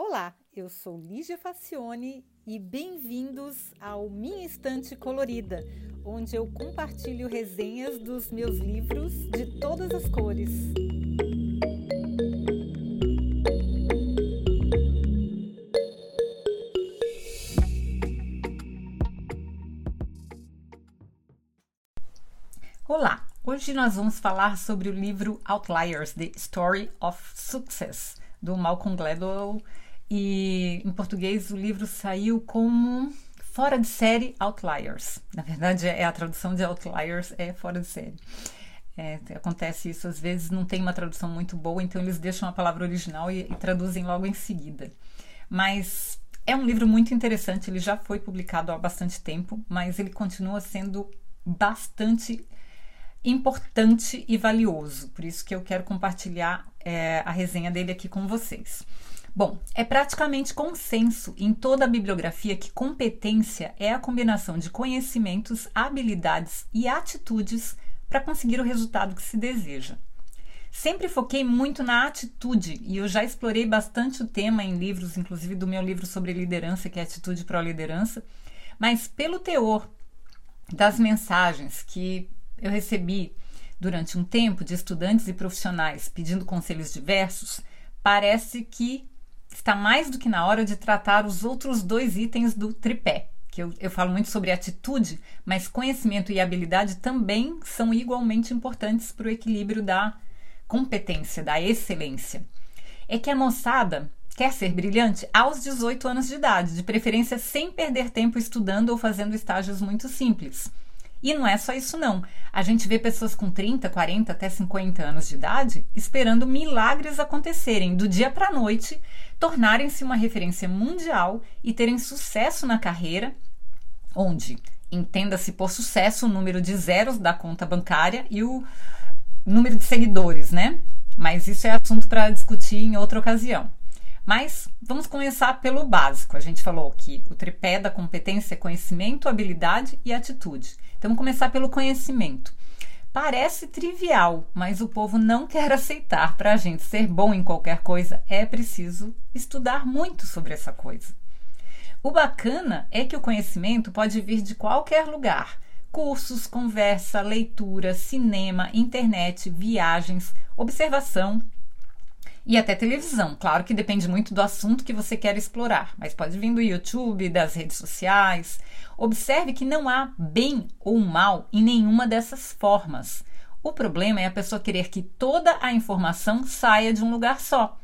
Olá, eu sou Lígia Facione e bem-vindos ao Minha Estante Colorida, onde eu compartilho resenhas dos meus livros de todas as cores. Olá, hoje nós vamos falar sobre o livro Outliers: The Story of Success, do Malcolm Gladwell e em português o livro saiu como Fora de Série Outliers. Na verdade, é a tradução de Outliers é fora de série. É, acontece isso às vezes, não tem uma tradução muito boa, então eles deixam a palavra original e, e traduzem logo em seguida. Mas é um livro muito interessante, ele já foi publicado há bastante tempo, mas ele continua sendo bastante importante e valioso. Por isso que eu quero compartilhar é, a resenha dele aqui com vocês. Bom, é praticamente consenso em toda a bibliografia que competência é a combinação de conhecimentos, habilidades e atitudes para conseguir o resultado que se deseja. Sempre foquei muito na atitude e eu já explorei bastante o tema em livros, inclusive do meu livro sobre liderança, que é Atitude para a Liderança, mas pelo teor das mensagens que eu recebi durante um tempo de estudantes e profissionais pedindo conselhos diversos, parece que está mais do que na hora de tratar os outros dois itens do tripé. Que eu, eu falo muito sobre atitude, mas conhecimento e habilidade também são igualmente importantes para o equilíbrio da competência, da excelência. É que a moçada quer ser brilhante aos 18 anos de idade, de preferência sem perder tempo estudando ou fazendo estágios muito simples. E não é só isso, não. A gente vê pessoas com 30, 40, até 50 anos de idade esperando milagres acontecerem do dia para a noite, tornarem-se uma referência mundial e terem sucesso na carreira, onde entenda-se por sucesso o número de zeros da conta bancária e o número de seguidores, né? Mas isso é assunto para discutir em outra ocasião. Mas vamos começar pelo básico. A gente falou que o tripé da competência é conhecimento, habilidade e atitude. Então, vamos começar pelo conhecimento. Parece trivial, mas o povo não quer aceitar. Para a gente ser bom em qualquer coisa, é preciso estudar muito sobre essa coisa. O bacana é que o conhecimento pode vir de qualquer lugar. Cursos, conversa, leitura, cinema, internet, viagens, observação e até televisão. Claro que depende muito do assunto que você quer explorar, mas pode vir do YouTube, das redes sociais. Observe que não há bem ou mal em nenhuma dessas formas. O problema é a pessoa querer que toda a informação saia de um lugar só.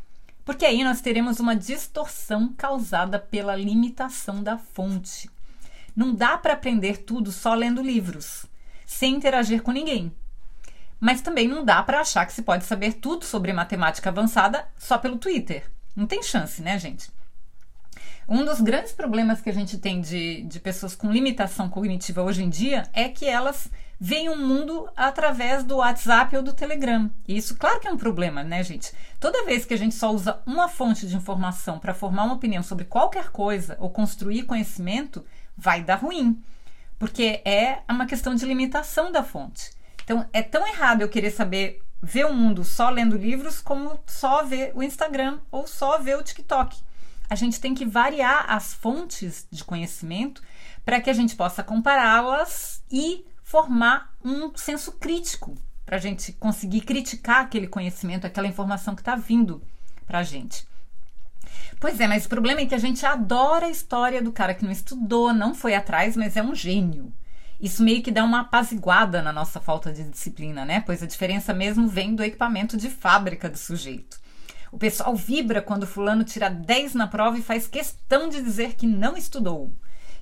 Porque aí nós teremos uma distorção causada pela limitação da fonte. Não dá para aprender tudo só lendo livros, sem interagir com ninguém. Mas também não dá para achar que se pode saber tudo sobre matemática avançada só pelo Twitter. Não tem chance, né, gente? Um dos grandes problemas que a gente tem de, de pessoas com limitação cognitiva hoje em dia é que elas veem o mundo através do WhatsApp ou do Telegram. E isso, claro que é um problema, né, gente? Toda vez que a gente só usa uma fonte de informação para formar uma opinião sobre qualquer coisa ou construir conhecimento, vai dar ruim. Porque é uma questão de limitação da fonte. Então, é tão errado eu querer saber ver o mundo só lendo livros como só ver o Instagram ou só ver o TikTok. A gente tem que variar as fontes de conhecimento para que a gente possa compará-las e formar um senso crítico para a gente conseguir criticar aquele conhecimento, aquela informação que está vindo para a gente. Pois é, mas o problema é que a gente adora a história do cara que não estudou, não foi atrás, mas é um gênio. Isso meio que dá uma apaziguada na nossa falta de disciplina, né? Pois a diferença mesmo vem do equipamento de fábrica do sujeito. O pessoal vibra quando fulano tira 10 na prova e faz questão de dizer que não estudou,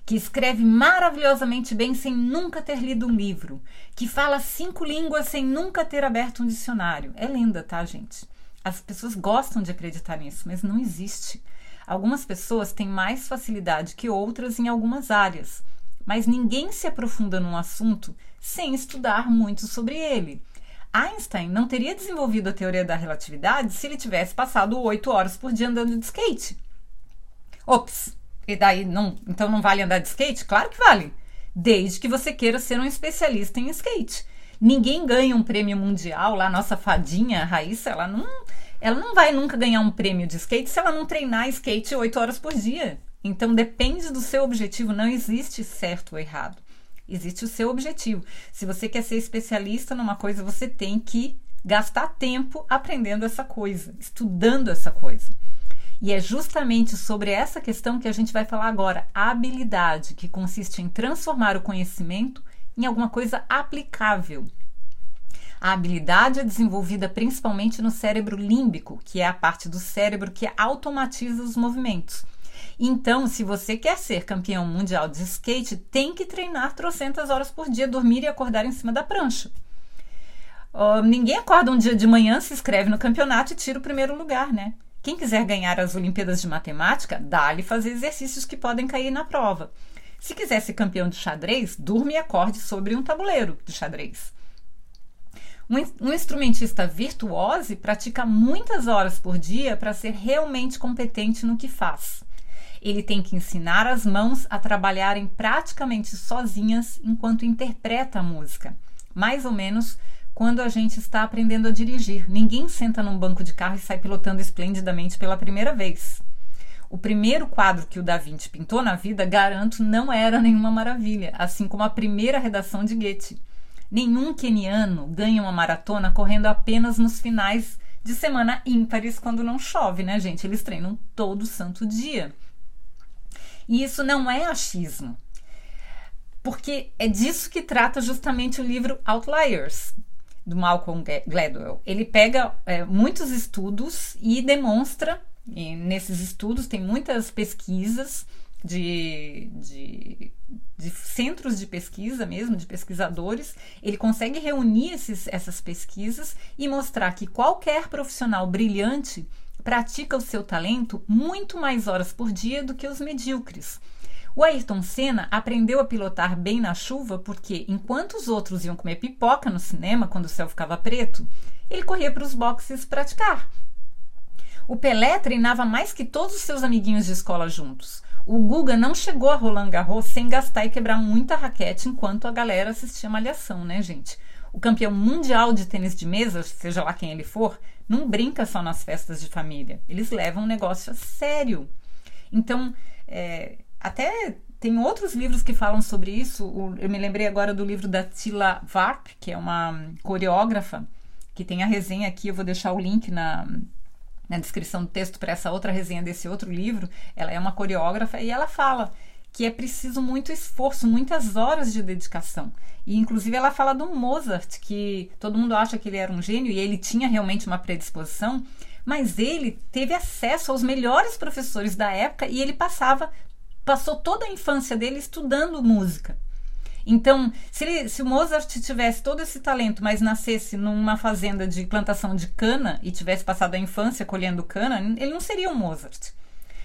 que escreve maravilhosamente bem sem nunca ter lido um livro, que fala cinco línguas sem nunca ter aberto um dicionário. É lenda, tá, gente? As pessoas gostam de acreditar nisso, mas não existe. Algumas pessoas têm mais facilidade que outras em algumas áreas mas ninguém se aprofunda num assunto sem estudar muito sobre ele. Einstein não teria desenvolvido a teoria da relatividade se ele tivesse passado oito horas por dia andando de skate. Ops, e daí não, então não vale andar de skate? Claro que vale, desde que você queira ser um especialista em skate. Ninguém ganha um prêmio mundial lá, nossa fadinha Raíssa, ela não, ela não vai nunca ganhar um prêmio de skate se ela não treinar skate 8 horas por dia. Então depende do seu objetivo, não existe certo ou errado. Existe o seu objetivo. Se você quer ser especialista numa coisa, você tem que gastar tempo aprendendo essa coisa, estudando essa coisa. E é justamente sobre essa questão que a gente vai falar agora, a habilidade, que consiste em transformar o conhecimento em alguma coisa aplicável. A habilidade é desenvolvida principalmente no cérebro límbico, que é a parte do cérebro que automatiza os movimentos. Então, se você quer ser campeão mundial de skate, tem que treinar trocentas horas por dia, dormir e acordar em cima da prancha. Uh, ninguém acorda um dia de manhã, se inscreve no campeonato e tira o primeiro lugar, né? Quem quiser ganhar as Olimpíadas de Matemática, dá-lhe fazer exercícios que podem cair na prova. Se quiser ser campeão de xadrez, durma e acorde sobre um tabuleiro de xadrez. Um, um instrumentista virtuoso pratica muitas horas por dia para ser realmente competente no que faz. Ele tem que ensinar as mãos a trabalharem praticamente sozinhas enquanto interpreta a música, mais ou menos quando a gente está aprendendo a dirigir. Ninguém senta num banco de carro e sai pilotando esplendidamente pela primeira vez. O primeiro quadro que o Da Vinci pintou na vida, garanto, não era nenhuma maravilha, assim como a primeira redação de Goethe. Nenhum queniano ganha uma maratona correndo apenas nos finais de semana ímpares quando não chove, né, gente? Eles treinam todo santo dia. E isso não é achismo, porque é disso que trata justamente o livro Outliers, do Malcolm Gladwell. Ele pega é, muitos estudos e demonstra, e nesses estudos tem muitas pesquisas de, de, de, centros de pesquisa mesmo, de pesquisadores, ele consegue reunir esses, essas pesquisas e mostrar que qualquer profissional brilhante pratica o seu talento muito mais horas por dia do que os medíocres. O Ayrton Senna aprendeu a pilotar bem na chuva porque, enquanto os outros iam comer pipoca no cinema quando o céu ficava preto, ele corria para os boxes praticar. O Pelé treinava mais que todos os seus amiguinhos de escola juntos. O Guga não chegou a Roland Garros sem gastar e quebrar muita raquete enquanto a galera assistia malhação, né, gente? O campeão mundial de tênis de mesa, seja lá quem ele for, não brinca só nas festas de família. Eles levam o negócio a sério. Então, é, até tem outros livros que falam sobre isso. eu me lembrei agora do livro da Tila Varp, que é uma coreógrafa, que tem a resenha aqui. Eu vou deixar o link na, na descrição do texto para essa outra resenha desse outro livro. Ela é uma coreógrafa e ela fala que é preciso muito esforço, muitas horas de dedicação. E inclusive ela fala do Mozart, que todo mundo acha que ele era um gênio e ele tinha realmente uma predisposição, mas ele teve acesso aos melhores professores da época e ele passava passou toda a infância dele estudando música. Então, se, ele, se o Mozart tivesse todo esse talento, mas nascesse numa fazenda de plantação de cana e tivesse passado a infância colhendo cana, ele não seria um Mozart.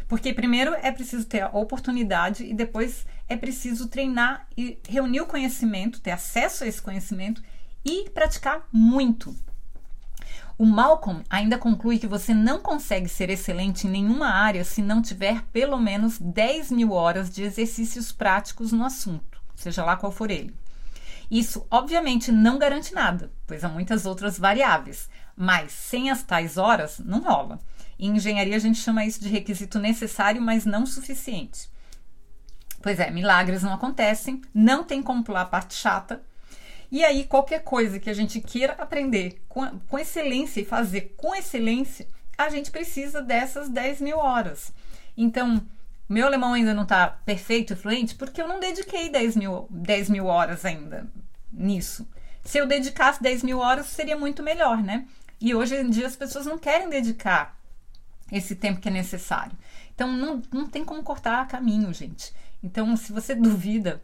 Porque primeiro é preciso ter a oportunidade e depois é preciso treinar e reunir o conhecimento, ter acesso a esse conhecimento e praticar muito. O Malcolm ainda conclui que você não consegue ser excelente em nenhuma área se não tiver pelo menos 10 mil horas de exercícios práticos no assunto, seja lá qual for ele. Isso, obviamente, não garante nada, pois há muitas outras variáveis, mas sem as tais horas não rola. Em engenharia, a gente chama isso de requisito necessário, mas não suficiente. Pois é, milagres não acontecem, não tem como pular a parte chata, e aí, qualquer coisa que a gente queira aprender com, com excelência e fazer com excelência, a gente precisa dessas 10 mil horas. Então, meu alemão ainda não está perfeito e fluente porque eu não dediquei 10 mil, 10 mil horas ainda nisso. Se eu dedicasse 10 mil horas, seria muito melhor, né? E hoje em dia as pessoas não querem dedicar esse tempo que é necessário. Então, não, não tem como cortar caminho, gente. Então, se você duvida,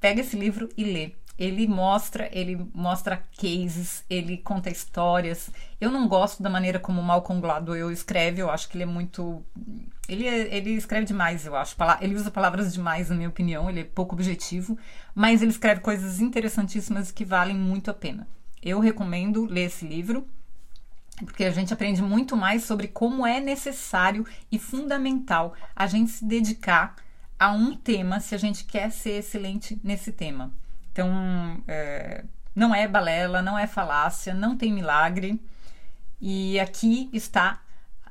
pega esse livro e lê ele mostra, ele mostra cases, ele conta histórias. Eu não gosto da maneira como Malcolm Gladwell escreve, eu acho que ele é muito ele, é, ele escreve demais, eu acho. Ele usa palavras demais, na minha opinião, ele é pouco objetivo, mas ele escreve coisas interessantíssimas que valem muito a pena. Eu recomendo ler esse livro, porque a gente aprende muito mais sobre como é necessário e fundamental a gente se dedicar a um tema se a gente quer ser excelente nesse tema. Então, é, não é balela, não é falácia, não tem milagre. E aqui está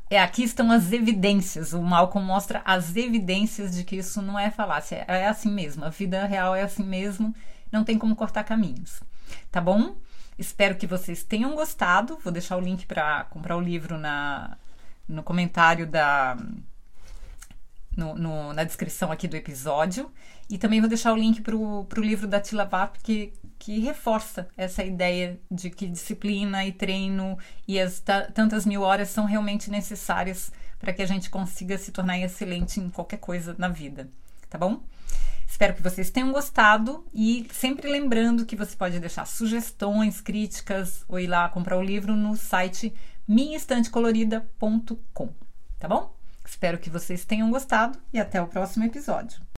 é aqui estão as evidências. O Malcolm mostra as evidências de que isso não é falácia, é assim mesmo. A vida real é assim mesmo, não tem como cortar caminhos. Tá bom? Espero que vocês tenham gostado. Vou deixar o link para comprar o livro na, no comentário da no, no, na descrição aqui do episódio. E também vou deixar o link para o livro da Tila Vap, que, que reforça essa ideia de que disciplina e treino e as tantas mil horas são realmente necessárias para que a gente consiga se tornar excelente em qualquer coisa na vida. Tá bom? Espero que vocês tenham gostado e sempre lembrando que você pode deixar sugestões, críticas ou ir lá comprar o livro no site minhaestantecolorida.com, tá bom? Espero que vocês tenham gostado e até o próximo episódio.